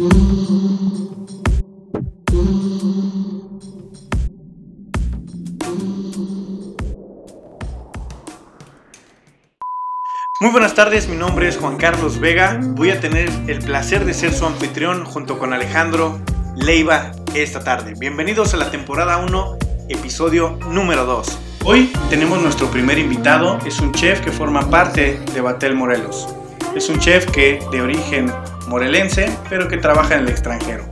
Muy buenas tardes, mi nombre es Juan Carlos Vega. Voy a tener el placer de ser su anfitrión junto con Alejandro Leiva esta tarde. Bienvenidos a la temporada 1, episodio número 2. Hoy tenemos nuestro primer invitado, es un chef que forma parte de Batel Morelos. Es un chef que de origen morelense, pero que trabaja en el extranjero.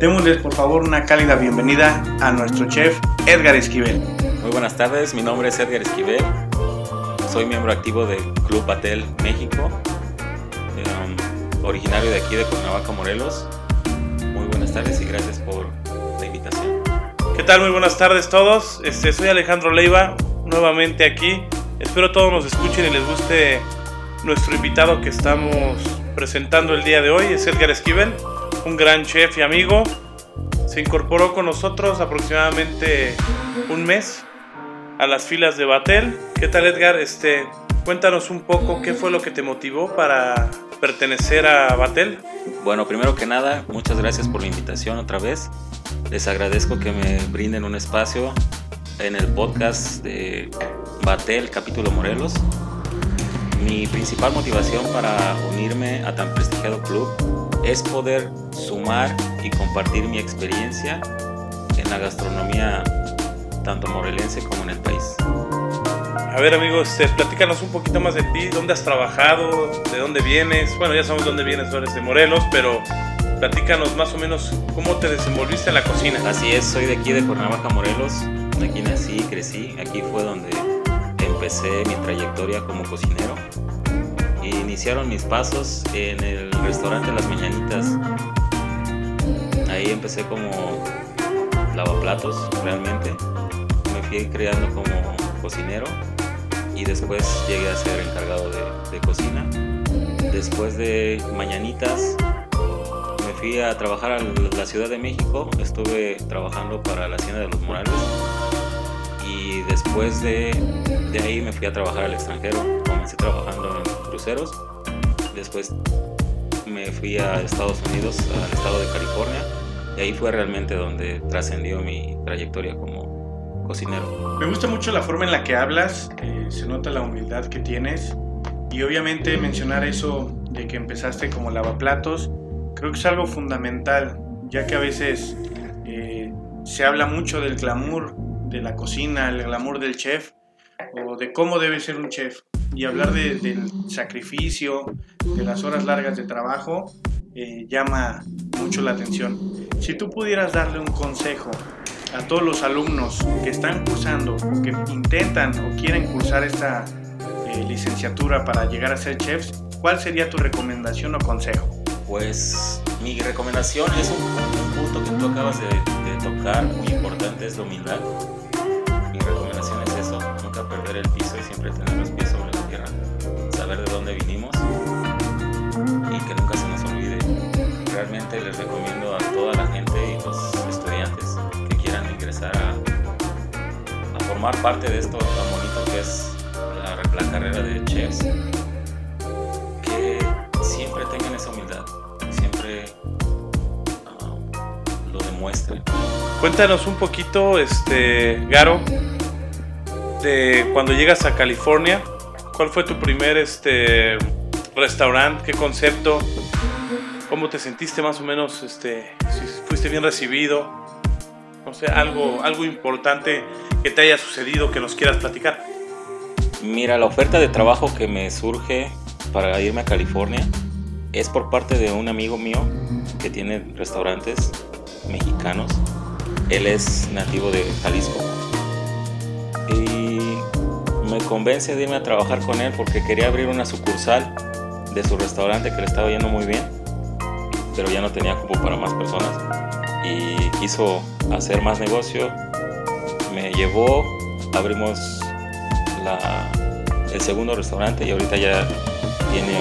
Démosles por favor una cálida bienvenida a nuestro chef Edgar Esquivel. Muy buenas tardes, mi nombre es Edgar Esquivel soy miembro activo del Club Batel México, um, originario de aquí de Cuernavaca, Morelos. Muy buenas tardes y gracias por la invitación. ¿Qué tal? Muy buenas tardes todos. Este, soy Alejandro Leiva, nuevamente aquí. Espero todos nos escuchen y les guste nuestro invitado que estamos presentando el día de hoy. Es Edgar Esquivel, un gran chef y amigo. Se incorporó con nosotros aproximadamente un mes a las filas de Batel. ¿Qué tal Edgar? Este, cuéntanos un poco qué fue lo que te motivó para pertenecer a Batel. Bueno, primero que nada, muchas gracias por la invitación otra vez. Les agradezco que me brinden un espacio en el podcast de Batel Capítulo Morelos. Mi principal motivación para unirme a tan prestigiado club es poder sumar y compartir mi experiencia en la gastronomía tanto morelense como en el país. A ver amigos, este, platícanos un poquito más de ti, dónde has trabajado, de dónde vienes. Bueno, ya sabemos dónde vienes, eres de Morelos, pero platícanos más o menos cómo te desenvolviste en la cocina. Así es, soy de aquí de Cuernavaca, Morelos. Aquí nací, crecí, aquí fue donde empecé mi trayectoria como cocinero. Iniciaron mis pasos en el restaurante Las Mañanitas. Ahí empecé como lavaplatos realmente fui creando como cocinero y después llegué a ser encargado de, cocina. Después de Mañanitas me fui a trabajar a la Ciudad de México, estuve trabajando para la Hacienda de los Morales y después de, de ahí me fui a trabajar al extranjero, comencé trabajando en cruceros, después me fui a Estados Unidos, al estado de California, y ahí fue realmente donde trascendió mi trayectoria como cocinero. Me gusta mucho la forma en la que hablas, eh, se nota la humildad que tienes. Y obviamente mencionar eso de que empezaste como lavaplatos, creo que es algo fundamental, ya que a veces eh, se habla mucho del glamour de la cocina, el glamour del chef o de cómo debe ser un chef y hablar del sacrificio, de las horas largas de trabajo, eh, llama mucho la atención. Si tú pudieras darle un consejo a todos los alumnos que están cursando que intentan o quieren cursar esta eh, licenciatura para llegar a ser chefs, ¿cuál sería tu recomendación o consejo? Pues mi recomendación es un, punto que tú acabas de, tocar, muy importante, es la humildad. Mi recomendación es eso, nunca perder el piso y siempre tener los pies sobre la tierra, saber de dónde vinimos y que nunca se nos olvide. Realmente les recomiendo a toda la gente y los estudiantes a, formar parte de esto tan bonito que es la, carrera de chefs, que siempre tengan esa humildad, demuestren. Cuéntanos un poquito, este, Garo, de cuando llegas a California, ¿cuál fue tu primer este, restaurante? ¿Qué concepto? ¿Cómo te sentiste más o menos? Este, si fuiste bien recibido no sé, algo, algo importante que te haya sucedido que nos quieras platicar. Mira, la oferta de trabajo que me surge para irme a California es por parte de un amigo mío que tiene restaurantes mexicanos. Él es nativo de Jalisco. Y me convence de irme a trabajar con él porque quería abrir una sucursal de su restaurante que le estaba yendo muy bien, pero ya no tenía cupo para más personas. Y quiso hacer más negocio. Me llevó, abrimos el segundo restaurante y ahorita ya tiene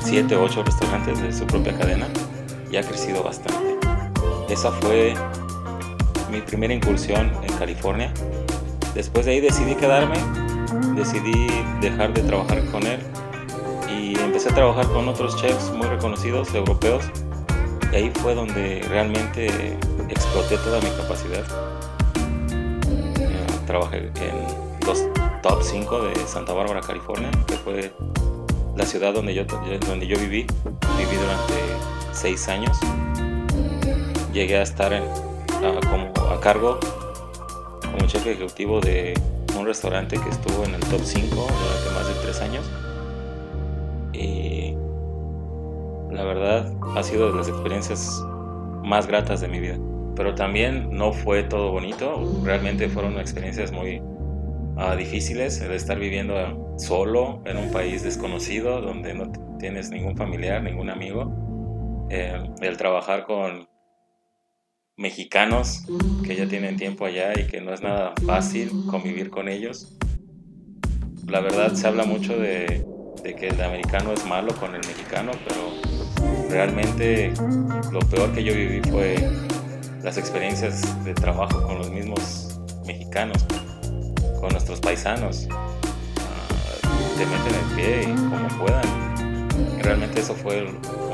7 o 8 restaurantes de su propia cadena y ha crecido bastante. Esa fue mi primera incursión en California. Después de ahí decidí quedarme, decidí dejar de trabajar con él y empecé a trabajar con otros chefs muy reconocidos europeos ahí fue donde realmente exploté toda mi capacidad. Eh, trabajé en los top 5 de Santa Bárbara, California, que fue la ciudad donde yo, donde yo viví. Viví durante 6 años. Llegué a estar a, como a cargo como jefe ejecutivo de un restaurante que estuvo en el top 5 durante más de 3 años. Y la verdad ha sido de las experiencias más gratas de mi vida. Pero también no fue todo bonito, realmente fueron experiencias muy uh, difíciles el estar viviendo solo en un país desconocido donde no tienes ningún familiar, ningún amigo. Eh, el trabajar con mexicanos que ya tienen tiempo allá y que no es nada fácil convivir con ellos. La verdad se habla mucho de, de que el americano es malo con el mexicano, pero realmente lo peor que yo viví fue las experiencias de trabajo con los mismos mexicanos, con nuestros paisanos. Ah, te meten el pie y como puedan. realmente eso fue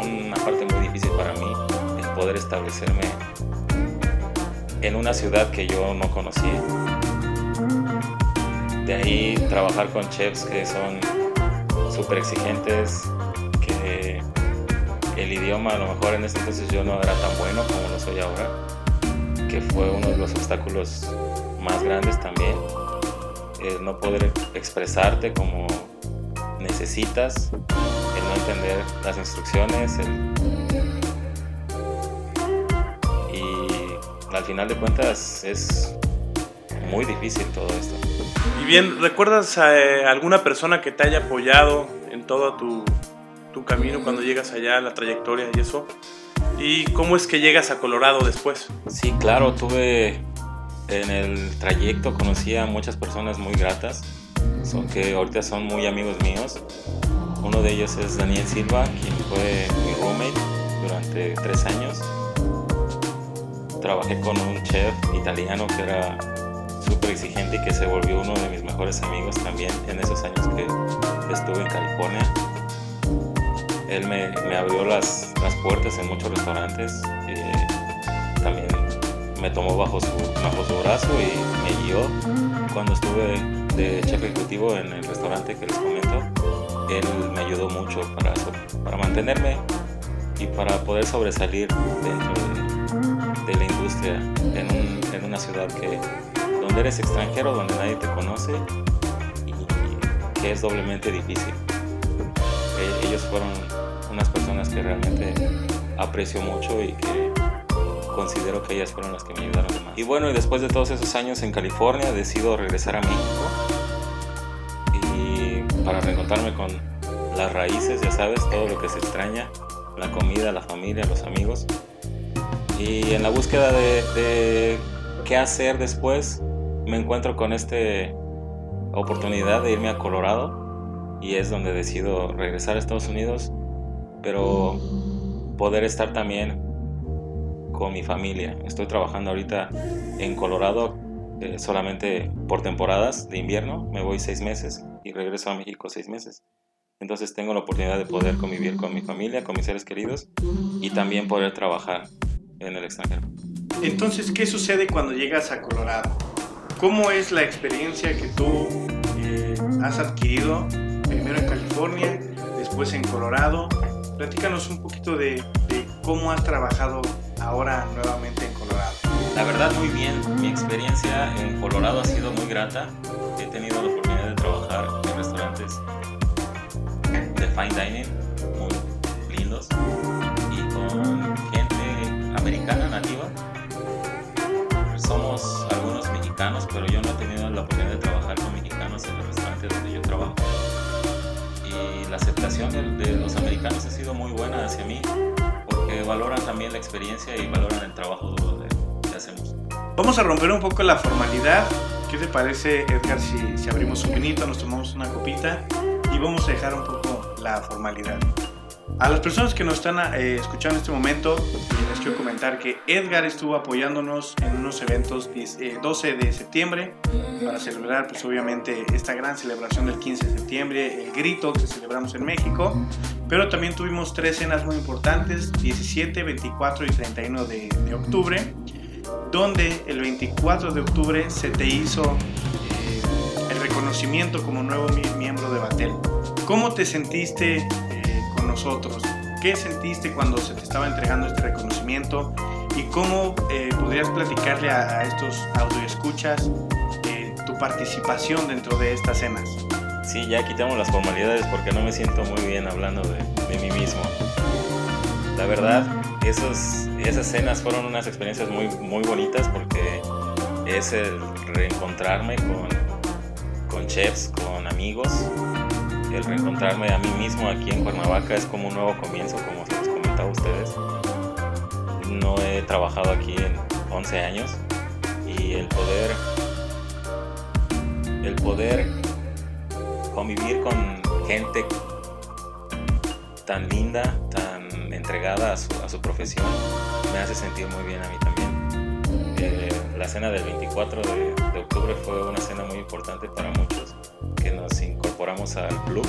una parte muy difícil para mí, el poder establecerme en una ciudad que yo no conocía. De ahí trabajar con chefs que son súper exigentes, que el idioma a lo mejor en ese entonces yo no era tan bueno como lo soy ahora, que fue uno de los obstáculos más grandes también, el no poder expresarte como necesitas, el no entender las instrucciones, el al final de cuentas es muy difícil todo esto. Y bien, ¿recuerdas a eh, alguna persona que te haya apoyado en todo tu, tu camino cuando llegas allá, la trayectoria y eso? ¿Y cómo es que llegas a Colorado después? Sí, claro, tuve en el trayecto conocí a muchas personas muy gratas, son que ahorita son muy amigos míos. Uno de ellos es Daniel Silva, quien fue mi roommate durante tres años trabajé con un chef italiano que era súper exigente y que se volvió uno de mis mejores amigos también en esos años que estuve en California. Él me, abrió las, las, puertas en muchos restaurantes. Y también me tomó bajo su, bajo su brazo y me guió. Cuando estuve de chef ejecutivo en el restaurante que les comento, él me ayudó mucho para, para mantenerme y para poder sobresalir dentro de de la industria en, en, una ciudad que, donde eres extranjero, donde nadie te conoce y que es doblemente difícil. E, ellos fueron unas personas que realmente aprecio mucho y que considero que ellas fueron las que me ayudaron más. Y bueno, y después de todos esos años en California, decido regresar a México y para reencontrarme con las raíces, ya sabes, todo lo que se extraña, la comida, la familia, los amigos. Y en la búsqueda de, qué hacer después, me encuentro con esta oportunidad de irme a Colorado y es donde decido regresar a Estados Unidos, pero poder estar también con mi familia. Estoy trabajando ahorita en Colorado eh, solamente por temporadas de invierno, me voy seis meses y regreso a México seis meses. Entonces tengo la oportunidad de poder convivir con mi familia, con mis seres queridos y también poder trabajar en el extranjero. Entonces, ¿qué sucede cuando llegas a Colorado? ¿Cómo es la experiencia que tú eh, has adquirido primero en California, después en Colorado? Platícanos un poquito de, de cómo has trabajado ahora nuevamente en Colorado. La verdad muy bien, mi experiencia en Colorado ha sido muy grata. He tenido la oportunidad de trabajar en restaurantes de fine dining muy lindos y con americana nativa. Somos algunos mexicanos, pero yo no he tenido la oportunidad de trabajar con mexicanos en el restaurante donde yo trabajo. Y la aceptación de, los americanos ha sido muy buena hacia mí, porque valoran también la experiencia y valoran el trabajo duro que hacemos. Vamos a romper un poco la formalidad. ¿Qué te parece, Edgar, si, si abrimos un vinito, nos tomamos una copita y vamos a dejar un poco la formalidad? A las personas que nos están eh, escuchando en este momento, les quiero comentar que Edgar estuvo apoyándonos en unos eventos 12 eh, de septiembre para celebrar, pues obviamente, esta gran celebración del 15 de septiembre, el grito que celebramos en México. Pero también tuvimos tres cenas muy importantes, 17, 24 y 31 de, de octubre, donde el 24 de octubre se te hizo eh, el reconocimiento como nuevo miembro de Batel. ¿Cómo te sentiste ¿Qué sentiste cuando se te estaba entregando este reconocimiento? ¿Y cómo eh, podrías platicarle a, estos audioescuchas eh, tu participación dentro de estas cenas? Sí, ya quitamos las formalidades porque no me siento muy bien hablando de, mí mismo. La verdad, esos, esas cenas fueron unas experiencias muy, muy bonitas porque es el reencontrarme con, con chefs, con amigos, el reencontrarme a mí mismo aquí en Cuernavaca es como un nuevo comienzo, como les comentaba a ustedes. No he trabajado aquí en 11 años y el poder, el poder convivir con gente tan linda, tan entregada a su, profesión, me hace sentir muy bien a mí también. Eh, la cena del 24 de, de octubre fue una cena muy importante para muchos que nos incorporamos al club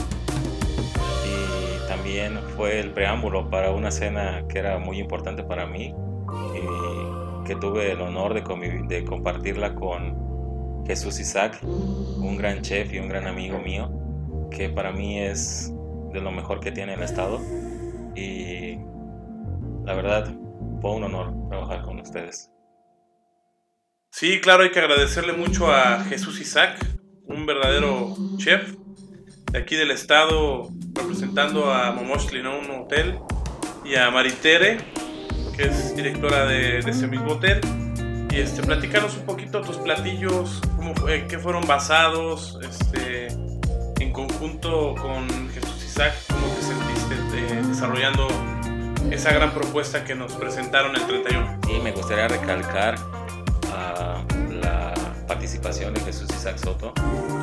y también fue el preámbulo para una cena que era muy importante para mí y que tuve el honor de, de compartirla con Jesús Isaac, un gran chef y un gran amigo mío, que para mí es de lo mejor que tiene el estado y la verdad fue un honor trabajar con ustedes. Sí, claro, hay que agradecerle mucho a Jesús Isaac, un verdadero chef de aquí del estado representando a Momoshli, ¿no? Un hotel, y a Maritere, que es directora de, ese mismo hotel. Y este, platicarnos un poquito tus platillos, cómo fue, qué fueron basados, este, en conjunto con Jesús Isaac, cómo te sentiste desarrollando esa gran propuesta que nos presentaron el 31. Sí, me gustaría recalcar participación de Jesús Isaac Soto,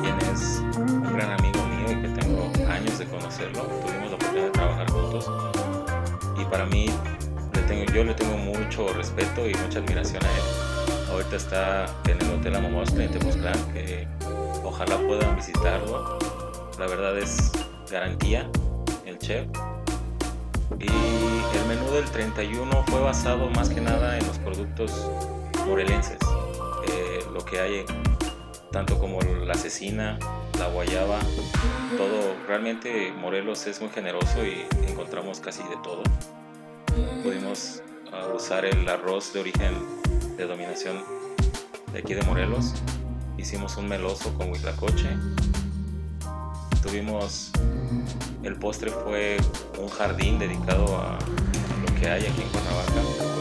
quien es un gran amigo mío y que tengo años de conocerlo. Tuvimos la oportunidad de trabajar juntos y para mí tengo, yo le tengo mucho respeto y mucha admiración a él. Ahorita está en el Hotel Amomosca en Tepoztlán, que ojalá puedan visitarlo. La verdad es garantía el chef. Y el menú del 31 fue basado más que nada en los productos morelenses lo que hay, tanto como la asesina, la guayaba, todo. Realmente Morelos es muy generoso y encontramos casi de todo. Pudimos ah, usar el arroz de origen de dominación de aquí de Morelos. Hicimos un meloso con huitlacoche. Tuvimos, el postre fue un jardín dedicado a lo que hay aquí en Cuernavaca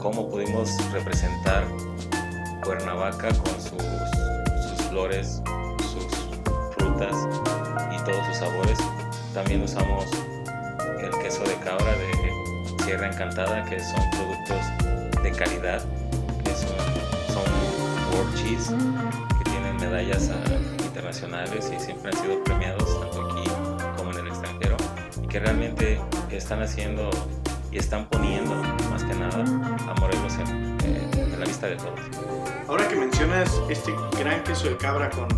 cómo pudimos representar Cuernavaca con sus, flores, sus frutas y todos sus sabores. También usamos el queso de cabra de Sierra Encantada, que son productos de calidad, que son, son World Cheese, que tienen medallas ah, internacionales y siempre han sido premiados tanto aquí como en el extranjero, y que realmente están haciendo y están poniendo más que nada a Morelos en, la vista de todos. Ahora que mencionas este gran queso de cabra con,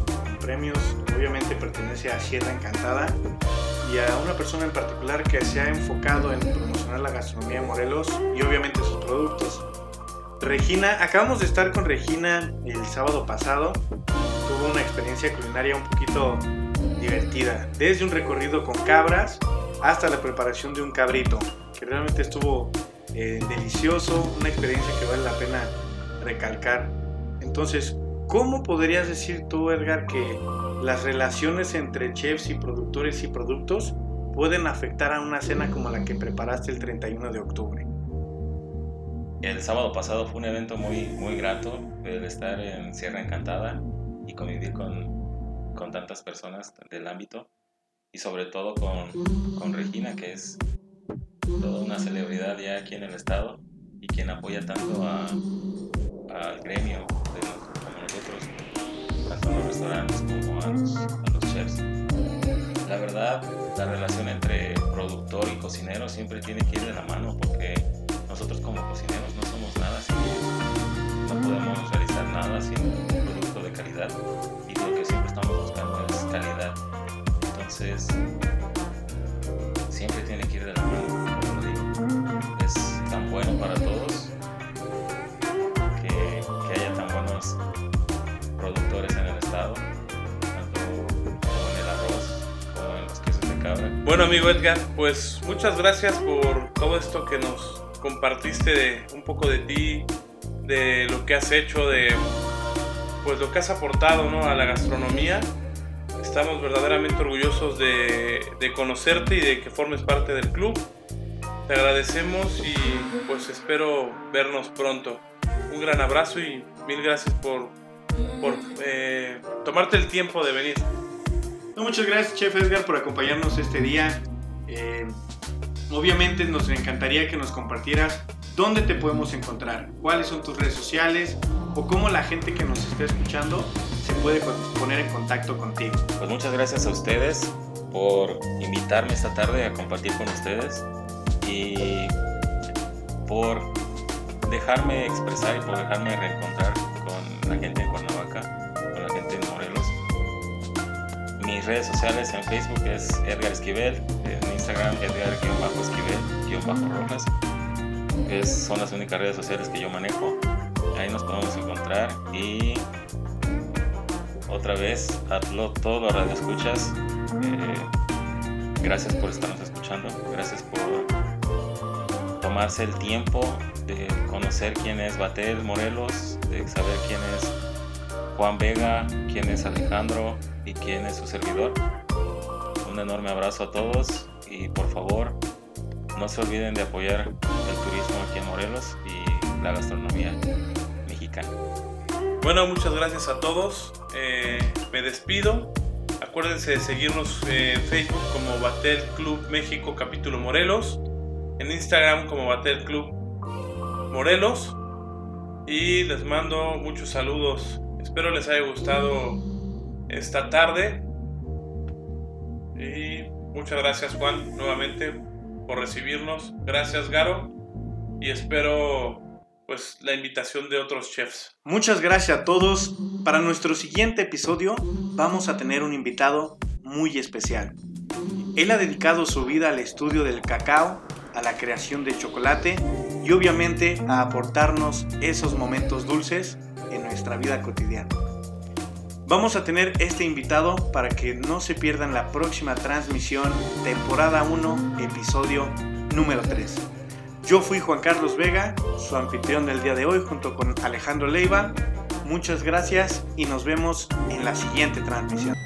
premios, obviamente pertenece a Sierra Encantada y a una persona en particular que se ha enfocado en promocionar la gastronomía de Morelos y obviamente sus productos. Regina, acabamos de estar con Regina el sábado pasado. Tuvo una experiencia culinaria un poquito divertida, desde un recorrido con cabras hasta la preparación de un cabrito realmente estuvo eh, delicioso, una experiencia que vale la pena recalcar. Entonces, ¿cómo podrías decir tú, Edgar, que las relaciones entre chefs y productores y productos pueden afectar a una cena como la que preparaste el 31 de octubre? El sábado pasado fue un evento muy, muy grato el estar en Sierra Encantada y convivir con, con tantas personas del ámbito y sobre todo con, con Regina, que es toda una celebridad ya aquí en el estado y quien apoya tanto al gremio de como nosotros, tanto a los restaurantes como a los, chefs. La verdad, la relación entre productor y cocinero siempre tiene que ir de la mano porque nosotros como cocineros no somos nada sin ellos. No podemos realizar nada sin un producto de calidad y lo que siempre estamos buscando es calidad. Entonces, siempre tiene que ir de la mano, bueno para todos que, que haya tan buenos productores en el estado, tanto como en el arroz como en los quesos de cabra. Bueno, amigo Edgar, pues muchas gracias por todo esto que nos compartiste de un poco de ti, de lo que has hecho, de pues lo que has aportado ¿no? a la gastronomía. Estamos verdaderamente orgullosos de, de conocerte y de que formes parte del club. Te agradecemos y pues espero vernos pronto. Un gran abrazo y mil gracias por, por eh, tomarte el tiempo de venir. No, muchas gracias, Chef Edgar, por acompañarnos este día. Eh, obviamente nos encantaría que nos compartieras dónde te podemos encontrar, cuáles son tus redes sociales o cómo la gente que nos está escuchando se puede poner en contacto contigo. Pues muchas gracias a ustedes por invitarme esta tarde a compartir con ustedes y por dejarme expresar y por dejarme reencontrar con la gente en Cuernavaca, con la gente en Morelos. Mis redes sociales en Facebook es Edgar Esquivel, en Instagram Edgar-Esquivel-Rojas. Es, son las únicas redes sociales que yo manejo. Ahí nos podemos encontrar y otra vez a todos los radioescuchas. eh, gracias por estarnos escuchando. Gracias por tomarse el tiempo de conocer quién es Batel Morelos, de saber quién es Juan Vega, quién es Alejandro y quién es su servidor. Un enorme abrazo a todos y por favor no se olviden de apoyar el turismo aquí en Morelos y la gastronomía mexicana. Bueno, muchas gracias a todos. Eh, me despido. Acuérdense de seguirnos en Facebook como Batel Club México Capítulo Morelos. En Instagram como Batel Club Morelos. Y les mando muchos saludos. Espero les haya gustado esta tarde. Y muchas gracias Juan nuevamente por recibirnos. Gracias Garo. Y espero pues la invitación de otros chefs. Muchas gracias a todos. Para nuestro siguiente episodio vamos a tener un invitado muy especial. Él ha dedicado su vida al estudio del cacao, a la creación de chocolate y obviamente a aportarnos esos momentos dulces en nuestra vida cotidiana. Vamos a tener este invitado para que no se pierdan la próxima transmisión, temporada 1, episodio número 3. Yo fui Juan Carlos Vega, su anfitrión del día de hoy, junto con Alejandro Leiva. Muchas gracias y nos vemos en la siguiente transmisión.